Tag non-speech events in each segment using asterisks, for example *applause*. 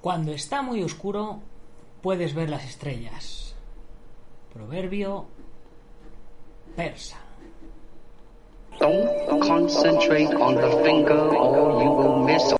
Cuando está muy oscuro, puedes ver las estrellas. Proverbio persa. Don't concentrate on the finger or you will miss.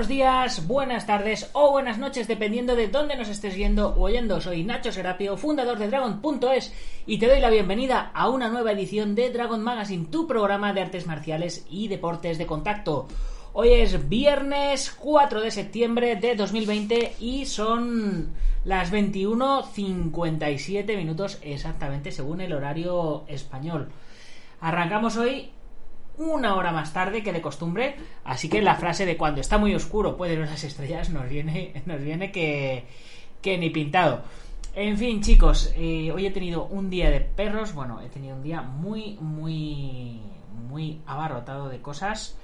Buenos días, buenas tardes o buenas noches, dependiendo de dónde nos estés viendo o oyendo. Soy Nacho Serapio, fundador de Dragon.es, y te doy la bienvenida a una nueva edición de Dragon Magazine, tu programa de artes marciales y deportes de contacto. Hoy es viernes 4 de septiembre de 2020 y son las 21.57 minutos exactamente según el horario español. Arrancamos hoy una hora más tarde que de costumbre, así que la frase de cuando está muy oscuro puede ver las estrellas nos viene, *laughs* nos viene que, que ni pintado. En fin, chicos, eh, hoy he tenido un día de perros, bueno, he tenido un día muy, muy, muy abarrotado de cosas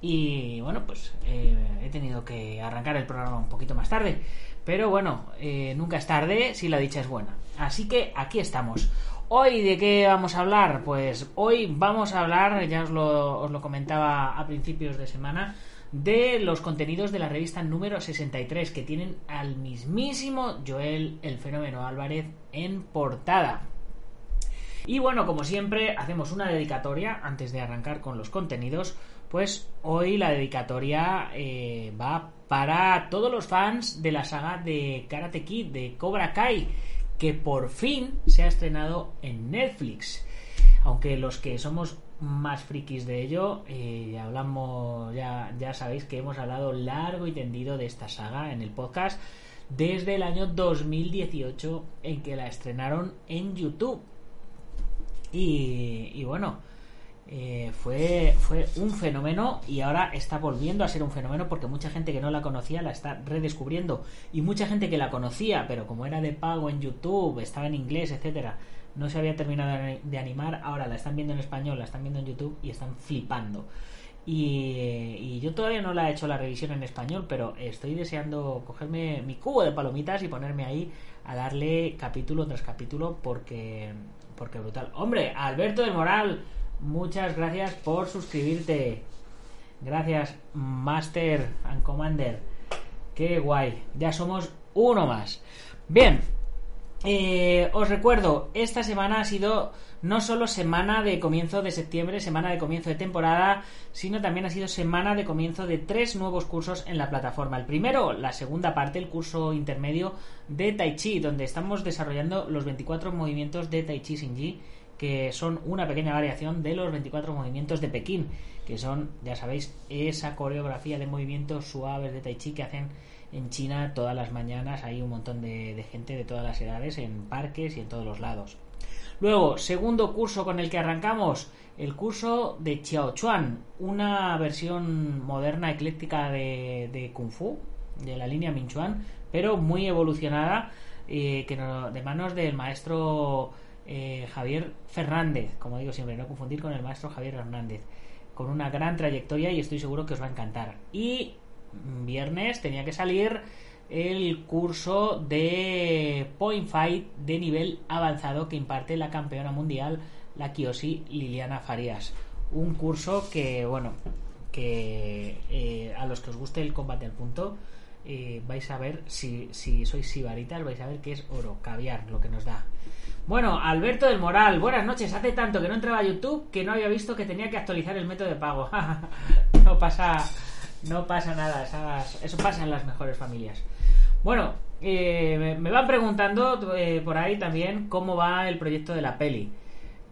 y bueno, pues eh, he tenido que arrancar el programa un poquito más tarde. Pero bueno, eh, nunca es tarde si la dicha es buena. Así que aquí estamos. Hoy, ¿de qué vamos a hablar? Pues hoy vamos a hablar, ya os lo, os lo comentaba a principios de semana, de los contenidos de la revista número 63, que tienen al mismísimo Joel el Fenómeno Álvarez en portada. Y bueno, como siempre, hacemos una dedicatoria antes de arrancar con los contenidos. Pues hoy la dedicatoria eh, va para todos los fans de la saga de Karate Kid, de Cobra Kai que por fin se ha estrenado en Netflix. Aunque los que somos más frikis de ello, eh, hablamos, ya, ya sabéis que hemos hablado largo y tendido de esta saga en el podcast desde el año 2018 en que la estrenaron en YouTube. Y, y bueno, eh, fue, fue un fenómeno y ahora está volviendo a ser un fenómeno porque mucha gente que no la conocía la está redescubriendo y mucha gente que la conocía pero como era de pago en YouTube, estaba en inglés, etcétera, no se había terminado de animar, ahora la están viendo en español, la están viendo en YouTube y están flipando. Y, y, yo todavía no la he hecho la revisión en español, pero estoy deseando cogerme mi cubo de palomitas y ponerme ahí a darle capítulo tras capítulo porque, porque brutal. Hombre, Alberto del Moral, muchas gracias por suscribirte. Gracias, Master and Commander. Qué guay. Ya somos uno más. Bien. Eh, os recuerdo, esta semana ha sido no solo semana de comienzo de septiembre, semana de comienzo de temporada, sino también ha sido semana de comienzo de tres nuevos cursos en la plataforma. El primero, la segunda parte, el curso intermedio de Tai Chi, donde estamos desarrollando los 24 movimientos de Tai Chi Shinji que son una pequeña variación de los 24 movimientos de Pekín, que son, ya sabéis, esa coreografía de movimientos suaves de Tai Chi que hacen en China todas las mañanas. Hay un montón de, gente de todas las edades en parques y en todos los lados. Luego, segundo curso con el que arrancamos, el curso de Chiao Chuan, una versión moderna, ecléctica de, de Kung Fu, de la línea Minchuan, pero muy evolucionada, eh, que de manos del maestro eh, Javier Fernández, como digo siempre, no confundir con el maestro Javier Hernández, con una gran trayectoria y estoy seguro que os va a encantar. Y viernes tenía que salir el curso de Point Fight de nivel avanzado que imparte la campeona mundial, la Kiosi Liliana Farías. Un curso que, bueno, que eh, a los que os guste el combate al punto, eh, vais a ver, si, si sois sibaritas, vais a ver que es oro, caviar, lo que nos da. Bueno, Alberto del Moral, buenas noches. Hace tanto que no entraba a YouTube que no había visto que tenía que actualizar el método de pago. *laughs* no pasa, no pasa nada. Eso pasa en las mejores familias. Bueno, eh, me van preguntando eh, por ahí también cómo va el proyecto de la peli.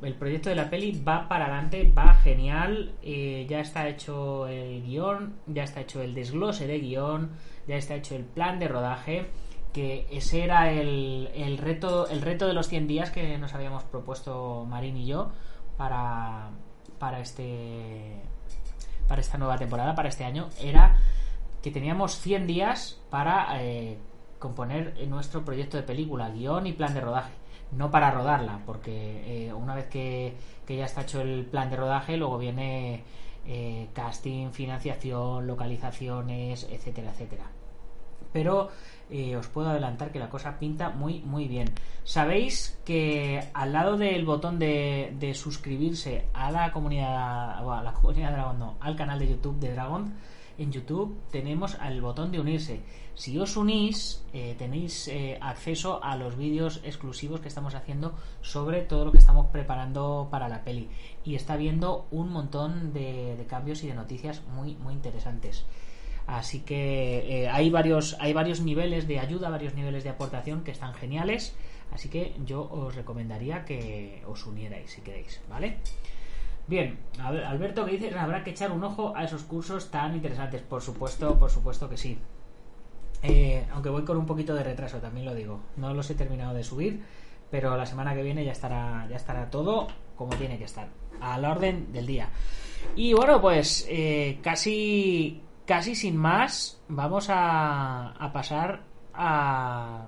El proyecto de la peli va para adelante, va genial. Eh, ya está hecho el guion, ya está hecho el desglose de guion, ya está hecho el plan de rodaje que ese era el, el, reto el reto de los 100 días que nos habíamos propuesto Marín y yo para, para este para esta nueva temporada, para este año, era que teníamos 100 días para eh, componer nuestro proyecto de película, guion y plan de rodaje. No para rodarla, porque eh, una vez que, que, ya está hecho el plan de rodaje, luego viene eh, casting, financiación, localizaciones, etcétera, etcétera. Pero eh, os puedo adelantar que la cosa pinta muy, muy bien. Sabéis que al lado del botón de, de suscribirse a la comunidad, o a la *laughs* comunidad Dragon, no, al canal de YouTube de Dragon, en YouTube tenemos el botón de unirse. Si os unís, eh, tenéis eh, acceso a los vídeos exclusivos que estamos haciendo sobre todo lo que estamos preparando para la peli. Y está viendo un montón de, cambios y de noticias muy, muy interesantes. Así que eh, hay, varios, hay varios niveles de ayuda, varios niveles de aportación que están geniales. Así que yo os recomendaría que os unierais si queréis, ¿vale? Bien, Alberto que dice habrá que echar un ojo a esos cursos tan interesantes. Por supuesto, por supuesto que sí. Eh, aunque voy con un poquito de retraso, también lo digo. No los he terminado de subir, pero la semana que viene ya estará, ya estará todo como tiene que estar, a la orden del día. Y bueno, pues eh, casi, casi sin más, vamos a, pasar a,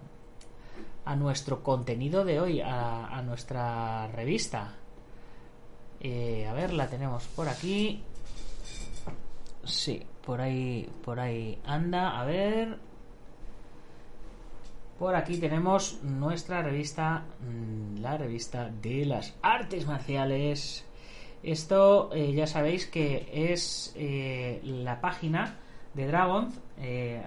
a nuestro contenido de hoy, a nuestra revista. Eh, a ver, la tenemos por aquí. Sí, por ahí, por ahí anda. A ver. Por aquí tenemos nuestra revista, mm, la revista de las artes marciales. Esto eh, ya sabéis que es eh, la página de Dragon,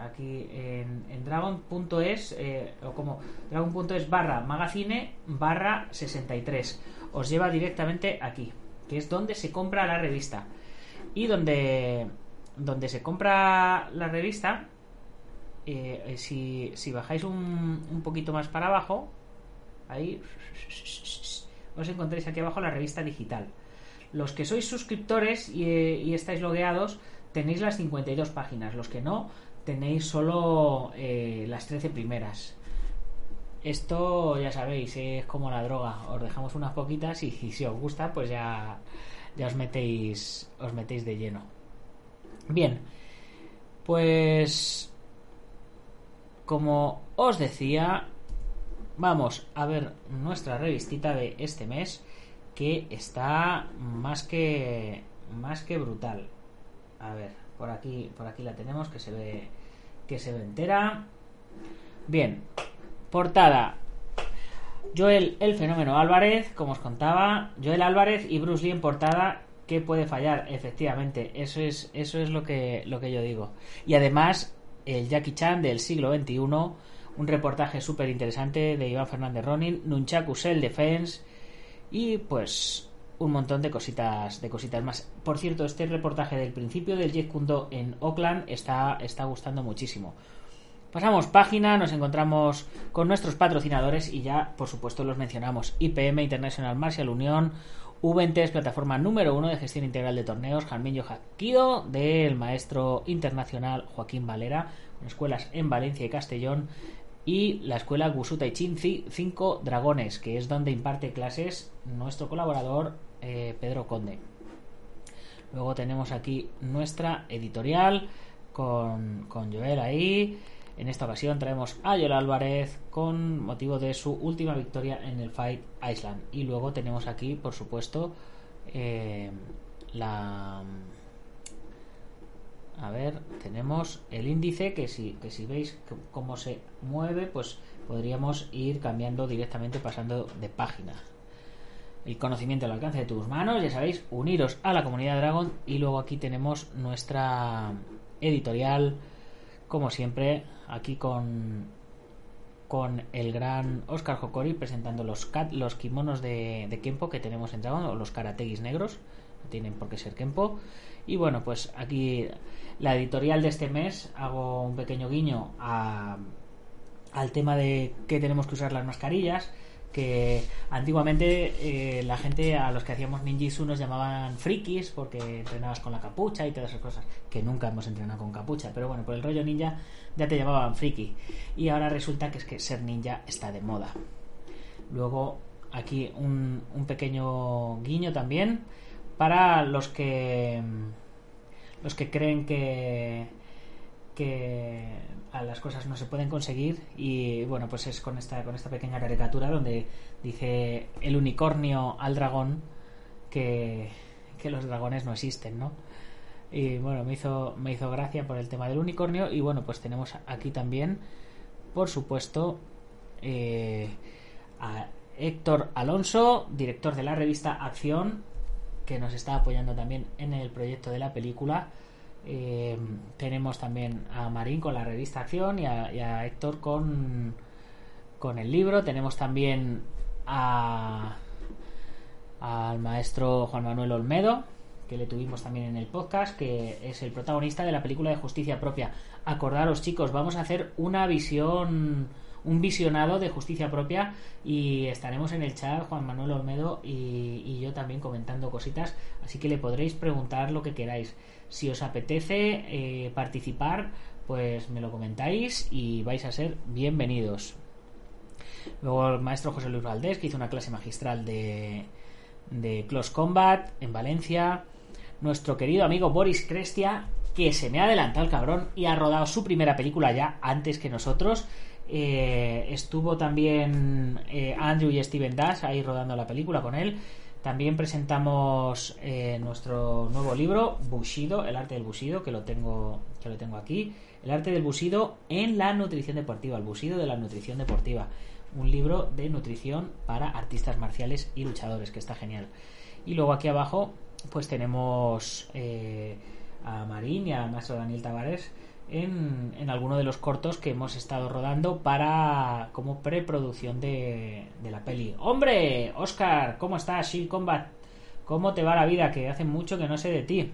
aquí en, en dragon.es, o como dragon.es barra magazine barra 63. Os lleva directamente aquí que es donde se compra la revista. Y donde, donde se compra la revista, eh, si, si, bajáis un, un, poquito más para abajo, ahí os encontréis aquí abajo la revista digital. Los que sois suscriptores y, y estáis logueados, tenéis las 52 páginas. Los que no, tenéis solo eh, las 13 primeras. Esto ya sabéis, es como la droga. Os dejamos unas poquitas y, si os gusta, pues ya, ya os metéis. Os metéis de lleno. Bien. Pues. Como os decía. Vamos a ver nuestra revistita de este mes. Que está más que. más que brutal. A ver, por aquí. Por aquí la tenemos que se ve. Que se ve entera. Bien, Portada. Joel el fenómeno Álvarez, como os contaba, Joel Álvarez y Bruce Lee en portada, ¿qué puede fallar? Efectivamente, eso es, eso es lo que, lo que yo digo. Y además, el Jackie Chan del siglo XXI, un reportaje súper interesante de Iván Fernández Ronin, Nunchaku Self Defense y pues un montón de cositas, de cositas más. Por cierto, este reportaje del principio del Jeet Kune en Oakland está, está gustando muchísimo. Pasamos página, nos encontramos con nuestros patrocinadores y ya, por supuesto, los mencionamos. IPM International Martial Unión, VNTS, plataforma número uno de gestión integral de torneos, Jarminho Jaquido, del maestro internacional Joaquín Valera, con escuelas en Valencia y Castellón, y la escuela Gusuta Chinzi 5 Dragones, que es donde imparte clases nuestro colaborador eh, Pedro Conde. Luego tenemos aquí nuestra editorial con, con Joel ahí. En esta ocasión traemos a Joel Álvarez con motivo de su última victoria en el Fight Island. Y luego tenemos aquí, por supuesto, eh, la... A ver, tenemos el índice que si, que si veis cómo se mueve, pues podríamos ir cambiando directamente pasando de página. El conocimiento al alcance de tus manos, ya sabéis, uniros a la comunidad Dragon y luego aquí tenemos nuestra editorial, como siempre, aquí con, con el gran Oscar Hokori presentando los, los kimonos de, de Kempo que tenemos en los karategis negros, no tienen por qué ser Kempo. Y bueno, pues aquí la editorial de este mes hago un pequeño guiño al tema de que tenemos que usar las mascarillas que antiguamente eh, la gente a los que hacíamos ninjitsu nos llamaban frikis porque entrenabas con la capucha y todas esas cosas que nunca hemos entrenado con capucha pero bueno por el rollo ninja ya te llamaban friki. Y ahora resulta que es que ser ninja está de moda. Luego aquí un, un pequeño guiño también para los que los que creen que que a las cosas no se pueden conseguir y bueno pues es con esta con esta pequeña caricatura donde dice el unicornio al dragón que, que los dragones no existen no y bueno me hizo me hizo gracia por el tema del unicornio y bueno pues tenemos aquí también por supuesto eh, a Héctor Alonso director de la revista Acción que nos está apoyando también en el proyecto de la película eh, tenemos también a Marín con la revista Acción y a, Héctor con, con el libro. Tenemos también a al maestro Juan Manuel Olmedo, que le tuvimos también en el podcast, que es el protagonista de la película de Justicia Propia. Acordaros, chicos, vamos a hacer una visión, un visionado de Justicia Propia y estaremos en el chat Juan Manuel Olmedo y, y yo también comentando cositas, así que le podréis preguntar lo que queráis. Si os apetece eh, participar, pues me lo comentáis y vais a ser bienvenidos. Luego el maestro José Luis Valdés, que hizo una clase magistral de, de Close Combat en Valencia. Nuestro querido amigo Boris Crestia, que se me ha adelantado el cabrón y ha rodado su primera película ya antes que nosotros. Eh, estuvo también eh, Andrew y Steven Dash ahí rodando la película con él. También presentamos eh, nuestro nuevo libro, Bushido, el arte del Bushido, que lo tengo, que lo tengo aquí. El arte del Bushido en la nutrición deportiva, el Bushido de la nutrición deportiva. Un libro de nutrición para artistas marciales y luchadores, que está genial. Y luego aquí abajo, pues tenemos eh, a Marín y a maestro Daniel Tavares en, en alguno de los cortos que hemos estado rodando para como preproducción de, de la peli. ¡Hombre! Oscar, ¿cómo estás? Shield Combat. ¿Cómo te va la vida? Que hace mucho que no sé de ti.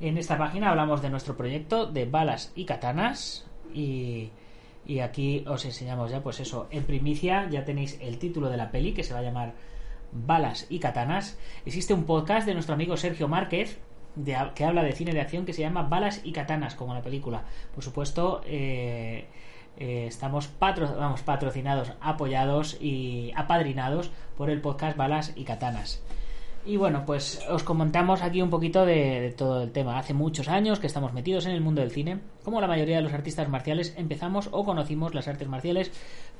En esta página hablamos de nuestro proyecto de balas y katanas. Y, y aquí os enseñamos ya, pues eso, en primicia ya tenéis el título de la peli que se va a llamar Balas y Katanas. Existe un podcast de nuestro amigo Sergio Márquez de, que habla de cine de acción que se llama Balas y Katanas, como la película. Por supuesto, eh, eh, estamos patro, vamos, patrocinados, apoyados y apadrinados por el podcast Balas y Katanas. Y bueno, pues os comentamos aquí un poquito de, de, todo el tema. Hace muchos años que estamos metidos en el mundo del cine. Como la mayoría de los artistas marciales, empezamos o conocimos las artes marciales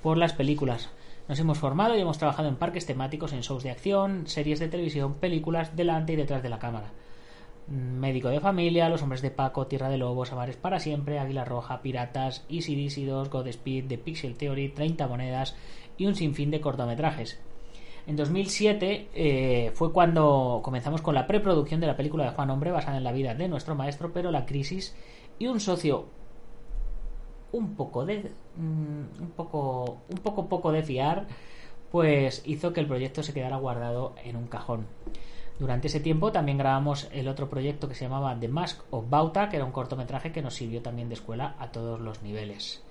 por las películas. Nos hemos formado y hemos trabajado en parques temáticos, en shows de acción, series de televisión, películas delante y detrás de la cámara. Médico de familia, Los Hombres de Paco, Tierra de Lobos, Amares para Siempre, Águila Roja, Piratas, Easy DC 2, Godspeed, The Pixel Theory, 30 monedas y un sinfín de cortometrajes. En 2007 eh, fue cuando comenzamos con la preproducción de la película de Juan Hombre basada en la vida de nuestro maestro, pero la crisis y un socio un poco de mm, un poco un poco poco de fiar, pues hizo que el proyecto se quedara guardado en un cajón. Durante ese tiempo también grabamos el otro proyecto que se llamaba The Mask of Bauta, que era un cortometraje que nos sirvió también de escuela a todos los niveles.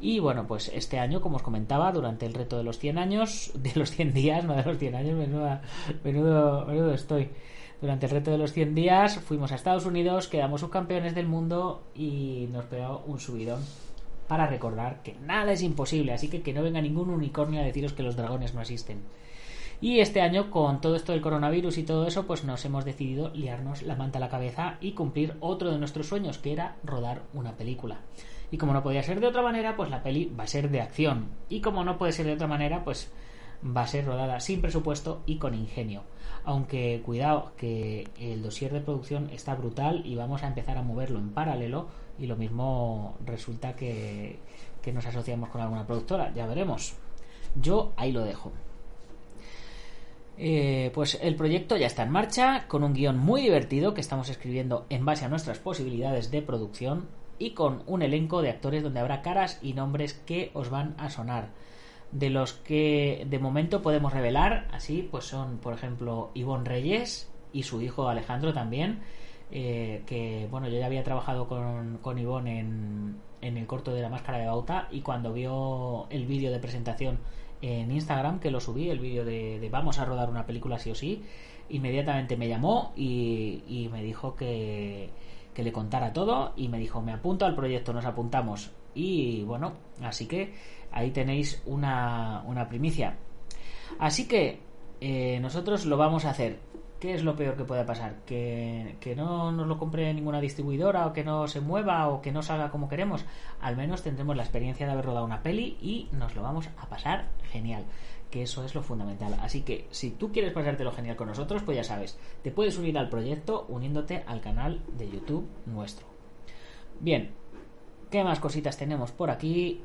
Y bueno, pues este año, como os comentaba, durante el reto de los 100 años, *laughs* de los 100 días, no de los 100 años, menuda, menudo, menudo estoy. Durante el reto de los 100 días fuimos a Estados Unidos, quedamos subcampeones del mundo y nos pegó un subidón para recordar que nada es imposible, así que que no venga ningún unicornio a deciros que los dragones no existen. Y este año, con todo esto del coronavirus y todo eso, pues nos hemos decidido liarnos la manta a la cabeza y cumplir otro de nuestros sueños, que era rodar una película. Y como no podía ser de otra manera, pues la peli va a ser de acción. Y como no puede ser de otra manera, pues va a ser rodada sin presupuesto y con ingenio. Aunque cuidado que el dossier de producción está brutal y vamos a empezar a moverlo en paralelo y lo mismo resulta que, que nos asociamos con alguna productora, ya veremos. Yo ahí lo dejo. Eh, pues el proyecto ya está en marcha, con un guion muy divertido que estamos escribiendo en base a nuestras posibilidades de producción y con un elenco de actores donde habrá caras y nombres que os van a sonar. De los que de momento podemos revelar, así pues son, por ejemplo, Ivonne Reyes y su hijo Alejandro también, eh, que bueno, yo ya había trabajado con, con Ivonne en, en el corto de la máscara de Bauta y cuando vio el vídeo de presentación en Instagram que lo subí, el vídeo de, vamos a rodar una película sí o sí, inmediatamente me llamó y, y me dijo que, que, le contara todo y me dijo me apunto al proyecto, nos apuntamos y bueno, así que ahí tenéis una, una primicia. Así que eh, nosotros lo vamos a hacer. ¿Qué es lo peor que puede pasar? ¿Que, que no nos lo compre ninguna distribuidora o que no se mueva o que no salga como queremos. Al menos tendremos la experiencia de haber rodado una peli y nos lo vamos a pasar genial que eso es lo fundamental. Así que si tú quieres pasártelo genial con nosotros, pues ya sabes, te puedes unir al proyecto uniéndote al canal de YouTube nuestro. Bien, ¿qué más cositas tenemos por aquí?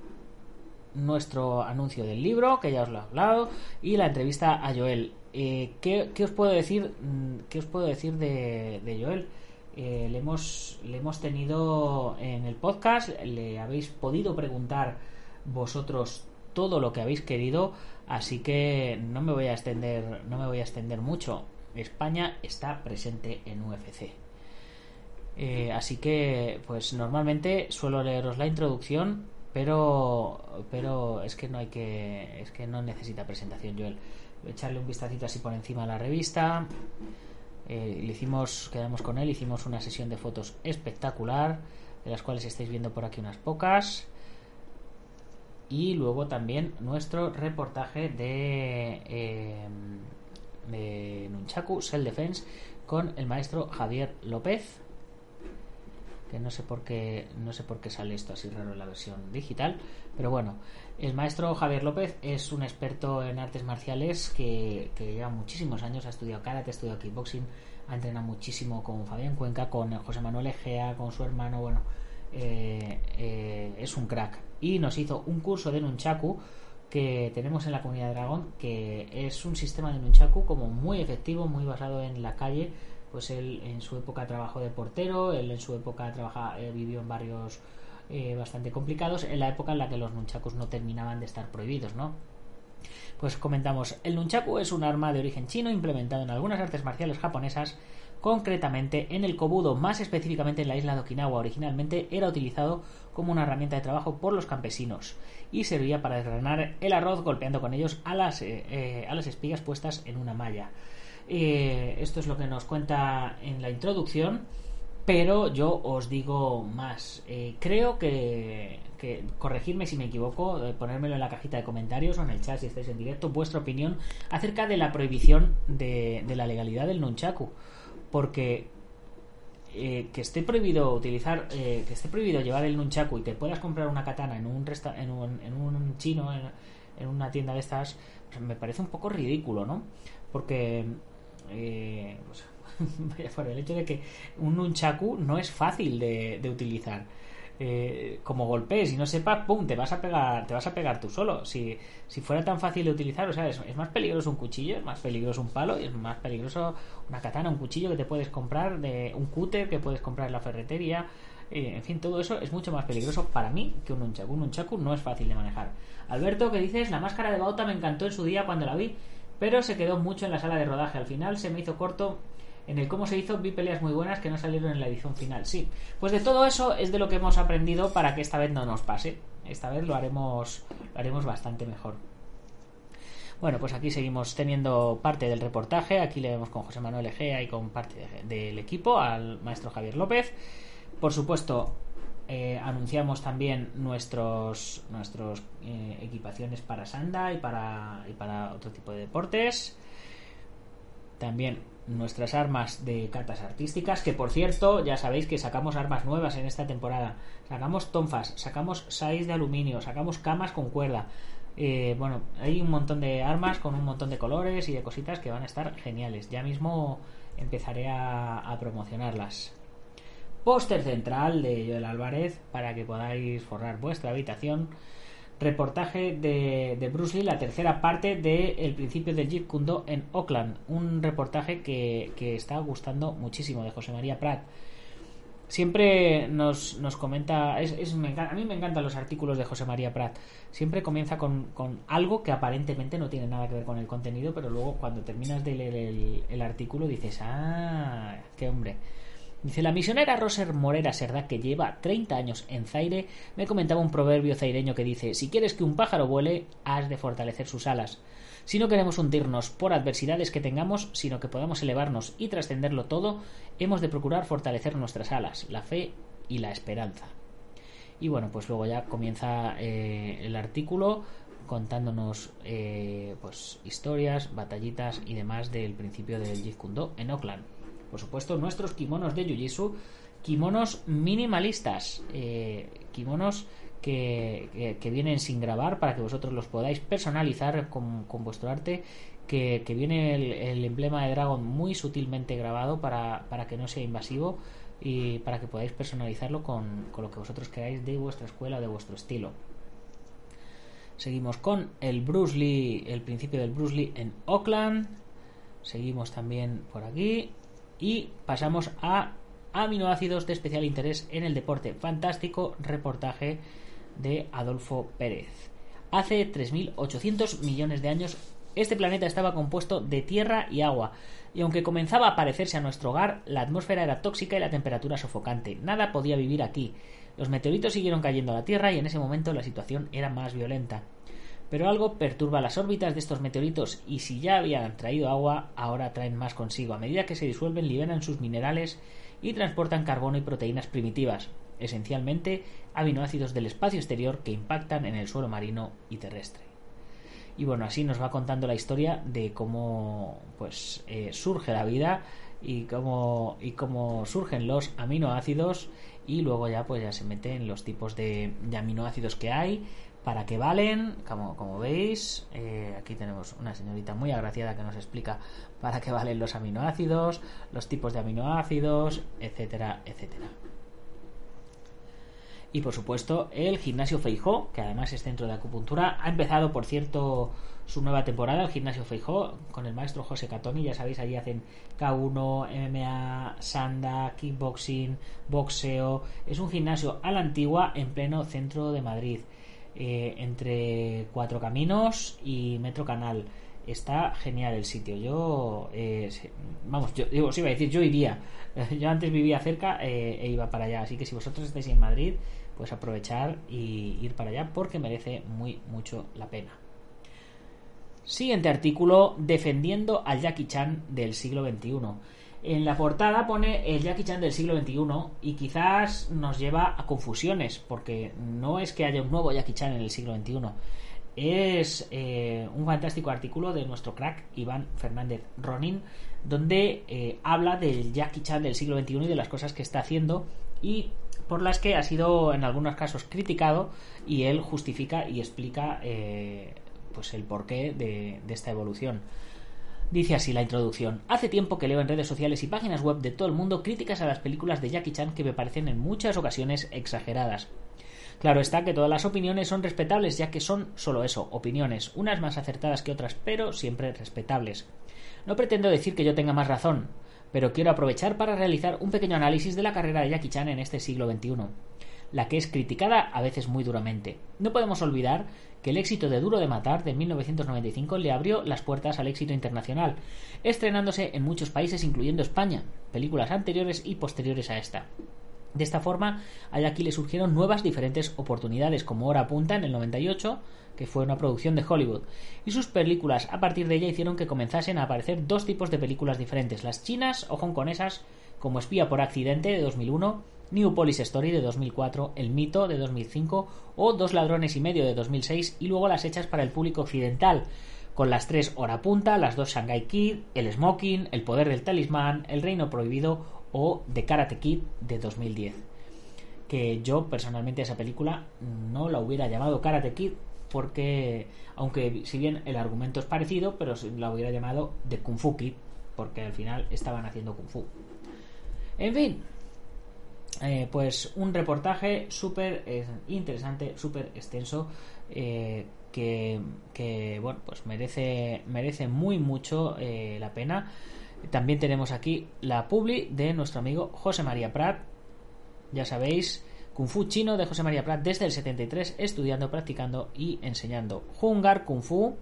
Nuestro anuncio del libro, que ya os lo he hablado, y la entrevista a Joel. Eh, ¿qué, os puedo decir? Mm, ¿Qué os puedo decir de, Joel? Eh, le, hemos, le hemos tenido en el podcast, le habéis podido preguntar vosotros todo lo que habéis querido, así que no me voy a extender, no me voy a extender mucho. España está presente en UFC. Eh, así que, pues normalmente suelo leeros la introducción, pero, pero es que no hay que, es que no necesita presentación, Joel. Echarle un vistacito así por encima a la revista. Eh, le hicimos, quedamos con él, hicimos una sesión de fotos espectacular, de las cuales estáis viendo por aquí unas pocas y luego también nuestro reportaje de, eh, de Nunchaku Self Defense con el maestro Javier López que no sé por qué no sé por qué sale esto así raro en la versión digital pero bueno el maestro Javier López es un experto en artes marciales que, lleva muchísimos años ha estudiado karate ha estudiado kickboxing ha entrenado muchísimo con Fabián Cuenca con José Manuel Egea con su hermano bueno eh, eh, es un crack. Y nos hizo un curso de Nunchaku que tenemos en la comunidad de Dragón, que es un sistema de Nunchaku como muy efectivo, muy basado en la calle. Pues él en su época trabajó de portero, él en su época trabaja, eh, vivió en barrios bastante complicados, en la época en la que los nunchakus no terminaban de estar prohibidos, ¿no? Pues comentamos, el nunchaku es un arma de origen chino implementado en algunas artes marciales japonesas concretamente en el Kobudo, más específicamente en la isla de Okinawa. Originalmente era utilizado como una herramienta de trabajo por los campesinos y servía para desgranar el arroz golpeando con ellos a las, eh, eh, a las espigas puestas en una malla. Eh, esto es lo que nos cuenta en la introducción, pero yo os digo más. creo que, que, corregirme si me equivoco, ponérmelo en la cajita de comentarios o en el chat si estáis en directo, vuestra opinión acerca de la prohibición de, de la legalidad del nunchaku porque eh, que esté prohibido utilizar, eh, que esté prohibido llevar el nunchaku y que puedas comprar una katana en un, en un, en un chino, en, una tienda de estas, me parece un poco ridículo, ¿no? Porque, eh, *laughs* pues, por el hecho de que un nunchaku no es fácil de, utilizar eh, como golpees y no sepas, pum, te vas a pegar, te vas a pegar tú solo. Si, si fuera tan fácil de utilizar, o sea, es, más peligroso un cuchillo, es más peligroso un palo, es más peligroso una katana, un cuchillo que te puedes comprar, de un cúter que puedes comprar en la ferretería. Eh, en fin, todo eso es mucho más peligroso para mí que un nunchaku. Un nunchaku no es fácil de manejar. Alberto, que dices, la máscara de Bauta me encantó en su día cuando la vi, pero se quedó mucho en la sala de rodaje. Al final se me hizo corto en el cómo se hizo vi peleas muy buenas que no salieron en la edición final. Sí, pues de todo eso es de lo que hemos aprendido para que esta vez no nos pase. Esta vez lo haremos, lo haremos bastante mejor. Bueno, pues aquí seguimos teniendo parte del reportaje. Aquí le vemos con José Manuel Egea y con parte del equipo al maestro Javier López. Por supuesto, eh, anunciamos también nuestros nuestros eh, equipaciones para Sanda y para, y para otro tipo de deportes. También nuestras armas de cartas artísticas, que por cierto, ya sabéis que sacamos armas nuevas en esta temporada. Sacamos tonfas, sacamos sais de aluminio, sacamos camas con cuerda. Eh, bueno, hay un montón de armas con un montón de colores y de cositas que van a estar geniales. Ya mismo empezaré a promocionarlas. Póster central de Joel Álvarez para que podáis forrar vuestra habitación reportaje de, Bruce Lee, la tercera parte de El principio del Jeet Kune Do en Oakland. Un reportaje que, está gustando muchísimo de José María Prat. Siempre nos, nos comenta, es, a mí me encantan los artículos de José María Prat. Siempre comienza con, algo que aparentemente no tiene nada que ver con el contenido, pero luego cuando terminas de leer el artículo dices, ah, qué hombre. Dice, la misionera Roser Morera Serda, que lleva 30 años en Zaire, me comentaba un proverbio zaireño que dice, si quieres que un pájaro vuele, has de fortalecer sus alas. Si no queremos hundirnos por adversidades que tengamos, sino que podamos elevarnos y trascenderlo todo, hemos de procurar fortalecer nuestras alas, la fe y la esperanza. Y bueno, pues luego ya comienza eh, el artículo contándonos eh, pues historias, batallitas y demás del principio del Jeet Kune Do en Auckland. Por supuesto, nuestros kimonos de Jiu-Jitsu, kimonos minimalistas, eh, kimonos que, que- vienen sin grabar para que vosotros los podáis personalizar con, vuestro arte, que, viene el, emblema de Dragon muy sutilmente grabado para, para que no sea invasivo y para que podáis personalizarlo con, con lo que vosotros queráis de vuestra escuela de vuestro estilo. Seguimos con el Bruce Lee, el principio del Bruce Lee en Auckland. Seguimos también por aquí. Y pasamos a aminoácidos de especial interés en el deporte. Fantástico reportaje de Adolfo Pérez. Hace 3.800 millones de años este planeta estaba compuesto de tierra y agua, y aunque comenzaba a parecerse a nuestro hogar, la atmósfera era tóxica y la temperatura sofocante. Nada podía vivir aquí. Los meteoritos siguieron cayendo a la Tierra y en ese momento la situación era más violenta. Pero algo perturba las órbitas de estos meteoritos y si ya habían traído agua, ahora traen más consigo. A medida que se disuelven, liberan sus minerales y transportan carbono y proteínas primitivas, esencialmente aminoácidos del espacio exterior que impactan en el suelo marino y terrestre. Y bueno, así nos va contando la historia de cómo pues eh, surge la vida y cómo, y cómo surgen los aminoácidos y luego ya pues ya se meten los tipos de, de aminoácidos que hay, para qué valen, como, como veis, eh, aquí tenemos una señorita muy agraciada que nos explica para qué valen los aminoácidos, los tipos de aminoácidos, etcétera, etcétera. Y por supuesto, el gimnasio Feijó, que además es centro de acupuntura, ha empezado, por cierto, su nueva temporada, el gimnasio Feijó, con el maestro José Catoni. Ya sabéis, allí hacen K1, MMA, Sanda, kickboxing, boxeo. Es un gimnasio a la antigua en pleno centro de Madrid, eh, entre Cuatro Caminos y Metro Canal. Está genial el sitio. Yo, eh, vamos, yo, iba a decir, yo iría. *laughs* Yo antes vivía cerca eh, e iba para allá. Así que si vosotros estáis en Madrid, pues aprovechar y ir para allá porque merece muy mucho la pena. Siguiente artículo, defendiendo al Jackie Chan del siglo XXI. En la portada pone el Jackie Chan del siglo XXI y quizás nos lleva a confusiones porque no es que haya un nuevo Jackie Chan en el siglo XXI. Es eh, un fantástico artículo de nuestro crack Iván Fernández Ronin donde eh, habla del Jackie Chan del siglo XXI y de las cosas que está haciendo y por las que ha sido en algunos casos criticado y él justifica y explica eh, pues el porqué de, de esta evolución. Dice así la introducción. Hace tiempo que leo en redes sociales y páginas web de todo el mundo críticas a las películas de Jackie Chan que me parecen en muchas ocasiones exageradas. Claro está que todas las opiniones son respetables ya que son solo eso, opiniones, unas más acertadas que otras, pero siempre respetables. No pretendo decir que yo tenga más razón, pero quiero aprovechar para realizar un pequeño análisis de la carrera de Jackie Chan en este siglo XXI, la que es criticada a veces muy duramente. No podemos olvidar que el éxito de Duro de Matar de 1995 le abrió las puertas al éxito internacional, estrenándose en muchos países incluyendo España, películas anteriores y posteriores a esta. De esta forma, a Jackie le surgieron nuevas diferentes oportunidades, como Hora Punta en el 98, que fue una producción de Hollywood, y sus películas a partir de ella hicieron que comenzasen a aparecer dos tipos de películas diferentes, las chinas o hongkonesas, como Espía por accidente de 2001, New Police Story de 2004, El mito de 2005 o Dos ladrones y medio de 2006 y luego las hechas para el público occidental, con las tres Hora Punta, las dos Shanghai Kid, El Smoking, El poder del talismán, El reino prohibido o The Karate Kid de 2010. Que yo personalmente esa película no la hubiera llamado Karate Kid porque, aunque si bien el argumento es parecido, pero la hubiera llamado The Kung Fu Kid porque al final estaban haciendo Kung Fu. En fin, eh, pues un reportaje súper eh, interesante, súper extenso, eh, que, bueno, pues merece, merece muy mucho la pena. También tenemos aquí la publi de nuestro amigo José María Prat. Ya sabéis, Kung Fu chino de José María Prat desde el 73, estudiando, practicando y enseñando. Hungar Kung Fu,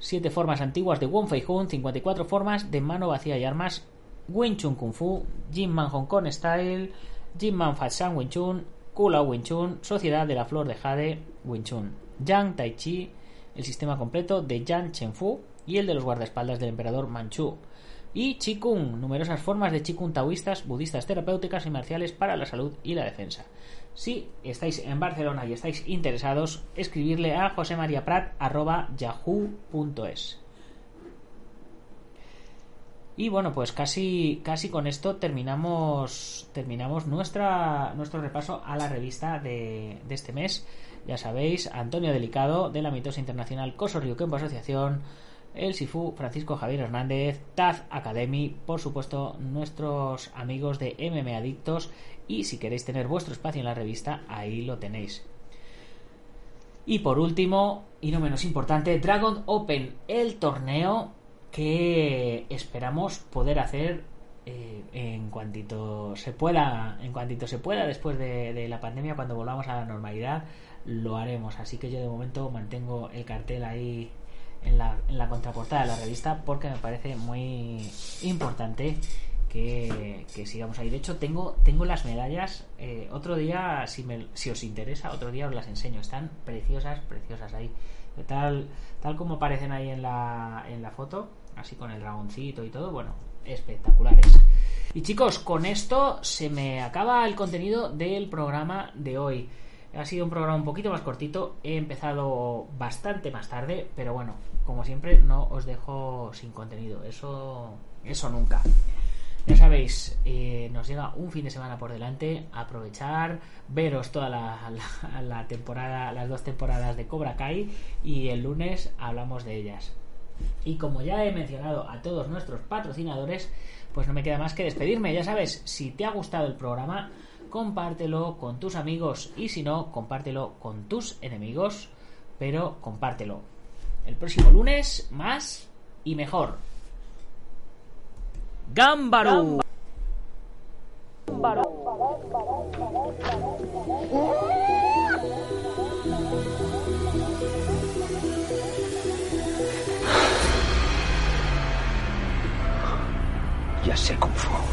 7 formas antiguas de Wong Fei Hun, 54 formas de mano vacía y armas, Wing Chun Kung Fu, Jin Man Hong Kong Style, Jin Man Fat San Wing Chun, Kula Wing Chun, Sociedad de la Flor de Jade Wing Chun, Yang Tai Chi, el sistema completo de Yan Chen Fu y el de los guardaespaldas del emperador Manchu. Y Qigong, numerosas formas de Qigong taoístas, budistas, terapéuticas y marciales para la salud y la defensa. Si estáis en Barcelona y estáis interesados, escribirle a josemariaprat.yahoo.es. Y bueno, pues casi, casi con esto terminamos, terminamos nuestra, nuestro repaso a la revista de, este mes. Ya sabéis, Antonio Delicado de la Mitosa Internacional Coso Ryukenpo Asociación, el Sifu Francisco Javier Hernández, Taz Academy, por supuesto nuestros amigos de MM Adictos y si queréis tener vuestro espacio en la revista, ahí lo tenéis. Y por último, y no menos importante, Dragon Open, el torneo que esperamos poder hacer eh, en cuantito se pueda, en cuantito se pueda después de, de, la pandemia, cuando volvamos a la normalidad, lo haremos. Así que yo de momento mantengo el cartel ahí en la, en la contraportada de la revista porque me parece muy importante que, que, sigamos ahí. De hecho, tengo, tengo las medallas. Eh, otro día, si, me, si os interesa, otro día os las enseño. Están preciosas, preciosas ahí. Tal, tal como aparecen ahí en la, en la foto, así con el dragoncito y todo, bueno, espectaculares. Y chicos, con esto se me acaba el contenido del programa de hoy. Ha sido un programa un poquito más cortito. He empezado bastante más tarde, pero bueno, como siempre, no os dejo sin contenido. Eso, eso nunca. Ya sabéis, eh, nos llega un fin de semana por delante. Aprovechar, veros toda la, la, temporada, las dos temporadas de Cobra Kai y el lunes hablamos de ellas. Y como ya he mencionado a todos nuestros patrocinadores, pues no me queda más que despedirme. Ya sabes, si te ha gustado el programa, compártelo con tus amigos y si no, compártelo con tus enemigos, pero compártelo. El próximo lunes, más y mejor. ¡Gámbaro! Ya sé cómo fue.